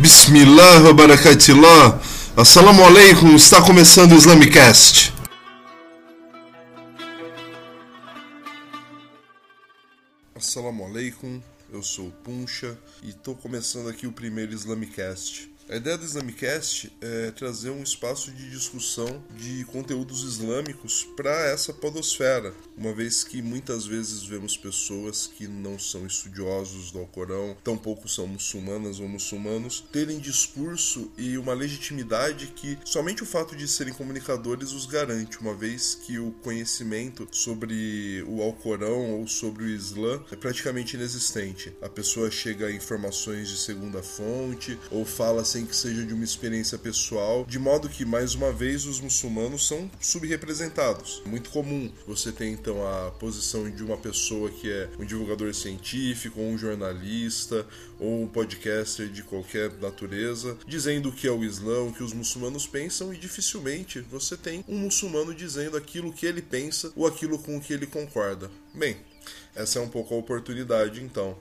Bismillah wa barakatillah. Assalamu alaikum, está começando o Islamicast. Assalamu alaikum, eu sou o Puncha e estou começando aqui o primeiro Islamicast. A ideia do Islamicast é trazer um espaço de discussão de conteúdos islâmicos para essa podosfera, uma vez que muitas vezes vemos pessoas que não são estudiosos do Alcorão, tampouco são muçulmanas ou muçulmanos, terem discurso e uma legitimidade que somente o fato de serem comunicadores os garante, uma vez que o conhecimento sobre o Alcorão ou sobre o Islã é praticamente inexistente. A pessoa chega a informações de segunda fonte ou fala sem que seja de uma experiência pessoal, de modo que, mais uma vez, os muçulmanos são subrepresentados. Muito comum você ter então a posição de uma pessoa que é um divulgador científico, ou um jornalista, ou um podcaster de qualquer natureza, dizendo o que é o Islã, o que os muçulmanos pensam, e dificilmente você tem um muçulmano dizendo aquilo que ele pensa ou aquilo com o que ele concorda. Bem, essa é um pouco a oportunidade então.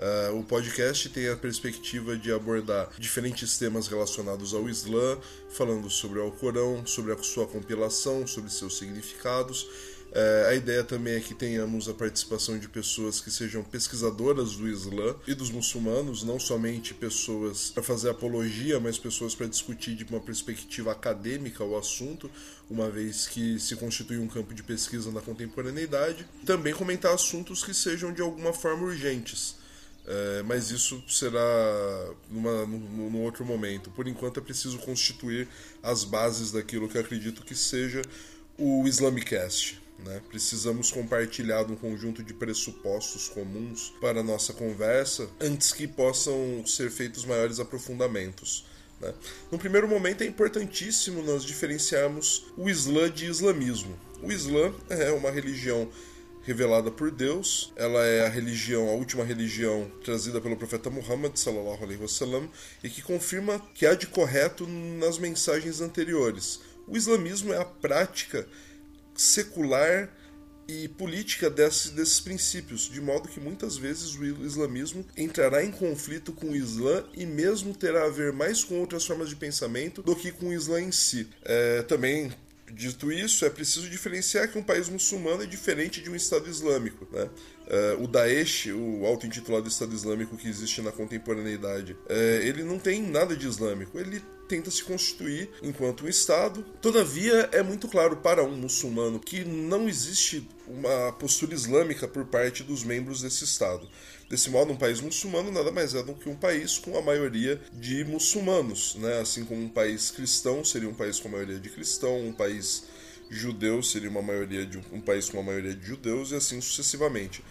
Uh, o podcast tem a perspectiva de abordar diferentes temas relacionados ao Islã, falando sobre o Alcorão, sobre a sua compilação, sobre seus significados. Uh, a ideia também é que tenhamos a participação de pessoas que sejam pesquisadoras do Islã e dos muçulmanos, não somente pessoas para fazer apologia, mas pessoas para discutir de uma perspectiva acadêmica o assunto, uma vez que se constitui um campo de pesquisa na contemporaneidade. Também comentar assuntos que sejam de alguma forma urgentes. É, mas isso será numa, num, num outro momento. Por enquanto é preciso constituir as bases daquilo que acredito que seja o Islamicast. Né? Precisamos compartilhar um conjunto de pressupostos comuns para a nossa conversa antes que possam ser feitos maiores aprofundamentos. Né? No primeiro momento é importantíssimo nós diferenciarmos o Islã de islamismo. O Islã é uma religião revelada por Deus. Ela é a religião, a última religião trazida pelo profeta Muhammad sallallahu alaihi wasallam e que confirma que há de correto nas mensagens anteriores. O islamismo é a prática secular e política desses, desses princípios, de modo que muitas vezes o islamismo entrará em conflito com o Islã e mesmo terá a ver mais com outras formas de pensamento do que com o Islã em si. É, também Dito isso, é preciso diferenciar que um país muçulmano é diferente de um Estado Islâmico. Né? Uh, o Daesh, o auto-intitulado Estado Islâmico que existe na contemporaneidade, uh, ele não tem nada de islâmico. Ele tenta se constituir enquanto um Estado. Todavia, é muito claro para um muçulmano que não existe uma postura islâmica por parte dos membros desse Estado. Desse modo, um país muçulmano nada mais é do que um país com a maioria de muçulmanos, né? assim como um país cristão seria um país com a maioria de cristão, um país judeu seria uma maioria de um país com uma maioria de judeus e assim sucessivamente.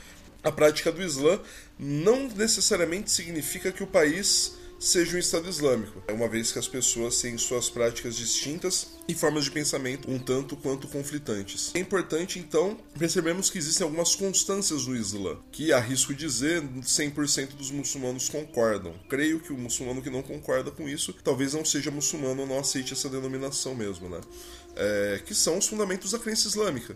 A prática do Islã não necessariamente significa que o país seja um Estado Islâmico, uma vez que as pessoas têm suas práticas distintas e formas de pensamento um tanto quanto conflitantes. É importante, então, percebermos que existem algumas constâncias no Islã, que arrisco dizer 100% dos muçulmanos concordam. Creio que o muçulmano que não concorda com isso talvez não seja muçulmano ou não aceite essa denominação mesmo, né? É, que são os fundamentos da crença islâmica.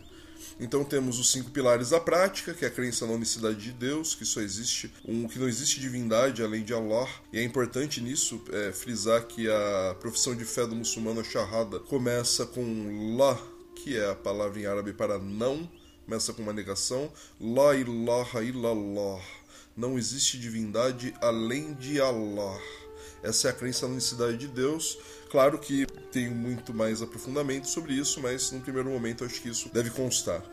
Então temos os cinco pilares da prática, que é a crença na unicidade de Deus, que só existe um que não existe divindade além de Allah. E é importante nisso é, frisar que a profissão de fé do muçulmano a Shahada começa com La, que é a palavra em árabe para não, começa com uma negação, La ilaha illallah. Não existe divindade além de Allah. Essa é a crença na unicidade de Deus. Claro que tem muito mais aprofundamento sobre isso, mas no primeiro momento acho que isso deve constar.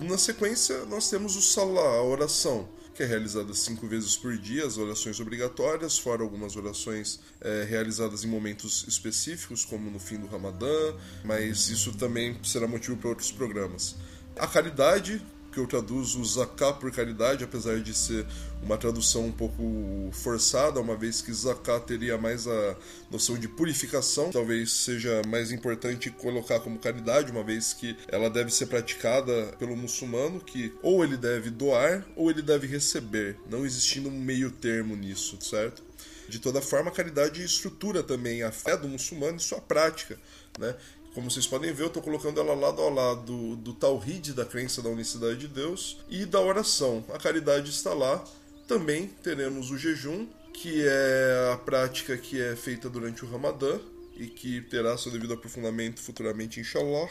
Na sequência, nós temos o Salah, a oração, que é realizada cinco vezes por dia, as orações obrigatórias, fora algumas orações é, realizadas em momentos específicos, como no fim do Ramadã, mas isso também será motivo para outros programas. A caridade, que eu traduzo zakat por caridade, apesar de ser uma tradução um pouco forçada, uma vez que zakat teria mais a noção de purificação, talvez seja mais importante colocar como caridade, uma vez que ela deve ser praticada pelo muçulmano, que ou ele deve doar ou ele deve receber, não existindo um meio termo nisso, certo? De toda forma, a caridade estrutura também a fé do muçulmano e sua prática, né? Como vocês podem ver, eu estou colocando ela lado a lado do Tawhid, da crença da unicidade de Deus, e da oração. A caridade está lá. Também teremos o jejum que é a prática que é feita durante o Ramadã e que terá seu devido aprofundamento futuramente, inshallah,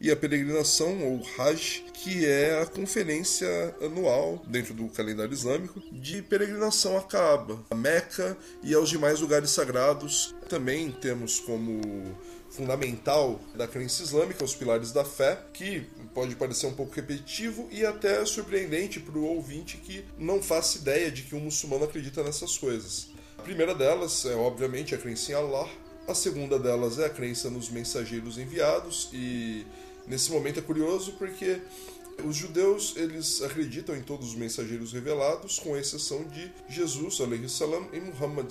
e a peregrinação, ou Hajj, que é a conferência anual, dentro do calendário islâmico, de peregrinação a Kaaba, a Meca e aos demais lugares sagrados. Também temos como fundamental da crença islâmica, os pilares da fé, que pode parecer um pouco repetitivo e até surpreendente para o ouvinte que não faça ideia de que um muçulmano acredita nessas coisas. A primeira delas é, obviamente, a crença em Allah. A segunda delas é a crença nos mensageiros enviados e nesse momento é curioso porque os judeus, eles acreditam em todos os mensageiros revelados, com exceção de Jesus, salam, e Muhammad,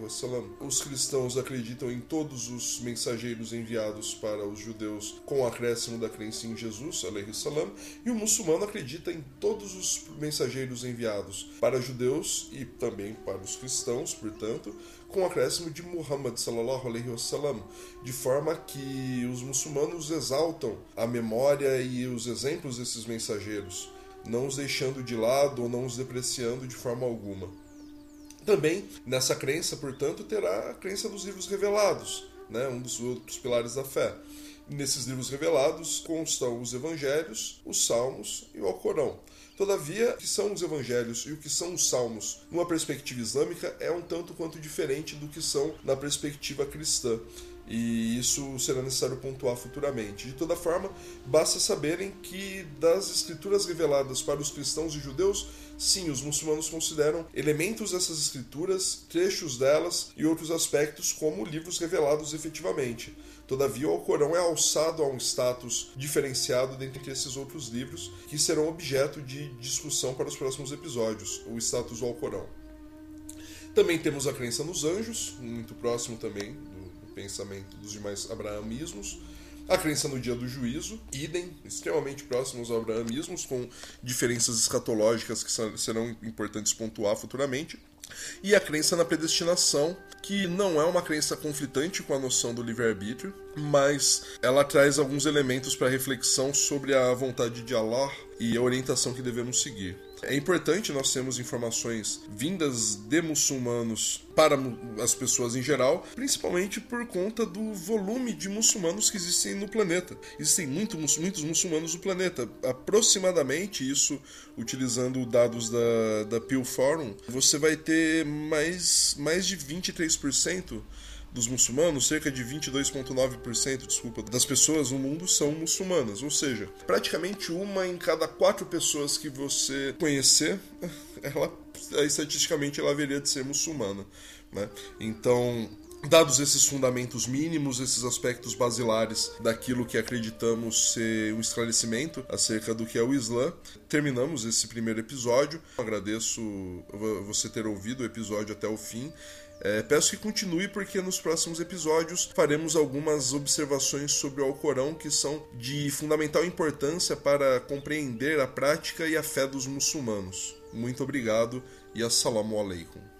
wasallam. Os cristãos acreditam em todos os mensageiros enviados para os judeus, com o acréscimo da crença em Jesus, salam, e o muçulmano acredita em todos os mensageiros enviados para judeus e também para os cristãos, portanto, com o acréscimo de Muhammad sallallahu alaihi wasallam, de forma que os muçulmanos exaltam a memória e os exemplos desses mensageiros, não os deixando de lado ou não os depreciando de forma alguma. Também nessa crença, portanto, terá a crença dos livros revelados, né, um dos outros pilares da fé. Nesses livros revelados constam os evangelhos, os salmos e o Alcorão. Todavia, o que são os evangelhos e o que são os salmos, numa perspectiva islâmica, é um tanto quanto diferente do que são na perspectiva cristã e isso será necessário pontuar futuramente. De toda forma, basta saberem que das escrituras reveladas para os cristãos e judeus, sim, os muçulmanos consideram elementos dessas escrituras, trechos delas e outros aspectos como livros revelados efetivamente. Todavia, o Alcorão é alçado a um status diferenciado dentre esses outros livros que serão objeto de discussão para os próximos episódios, o status do Alcorão. Também temos a crença nos anjos, muito próximo também pensamento dos demais abrahamismos. A crença no dia do juízo, idem, extremamente próximos aos abrahamismos, com diferenças escatológicas que serão importantes pontuar futuramente. E a crença na predestinação, que não é uma crença conflitante com a noção do livre-arbítrio, mas ela traz alguns elementos para reflexão sobre a vontade de Allah e a orientação que devemos seguir. É importante nós termos informações vindas de muçulmanos para as pessoas em geral, principalmente por conta do volume de muçulmanos que existem no planeta. Existem muito, muitos muçulmanos no planeta. Aproximadamente, isso utilizando dados da, da Pew Forum, você vai ter mais, mais de 23% dos muçulmanos, cerca de 22,9%, desculpa, das pessoas no mundo são muçulmanas. Ou seja, praticamente uma em cada quatro pessoas que você conhecer, ela, estatisticamente, ela haveria de ser muçulmana. Né? Então, Dados esses fundamentos mínimos, esses aspectos basilares daquilo que acreditamos ser um esclarecimento acerca do que é o Islã, terminamos esse primeiro episódio. Agradeço você ter ouvido o episódio até o fim. É, peço que continue porque nos próximos episódios faremos algumas observações sobre o Alcorão que são de fundamental importância para compreender a prática e a fé dos muçulmanos. Muito obrigado e assalamu alaikum.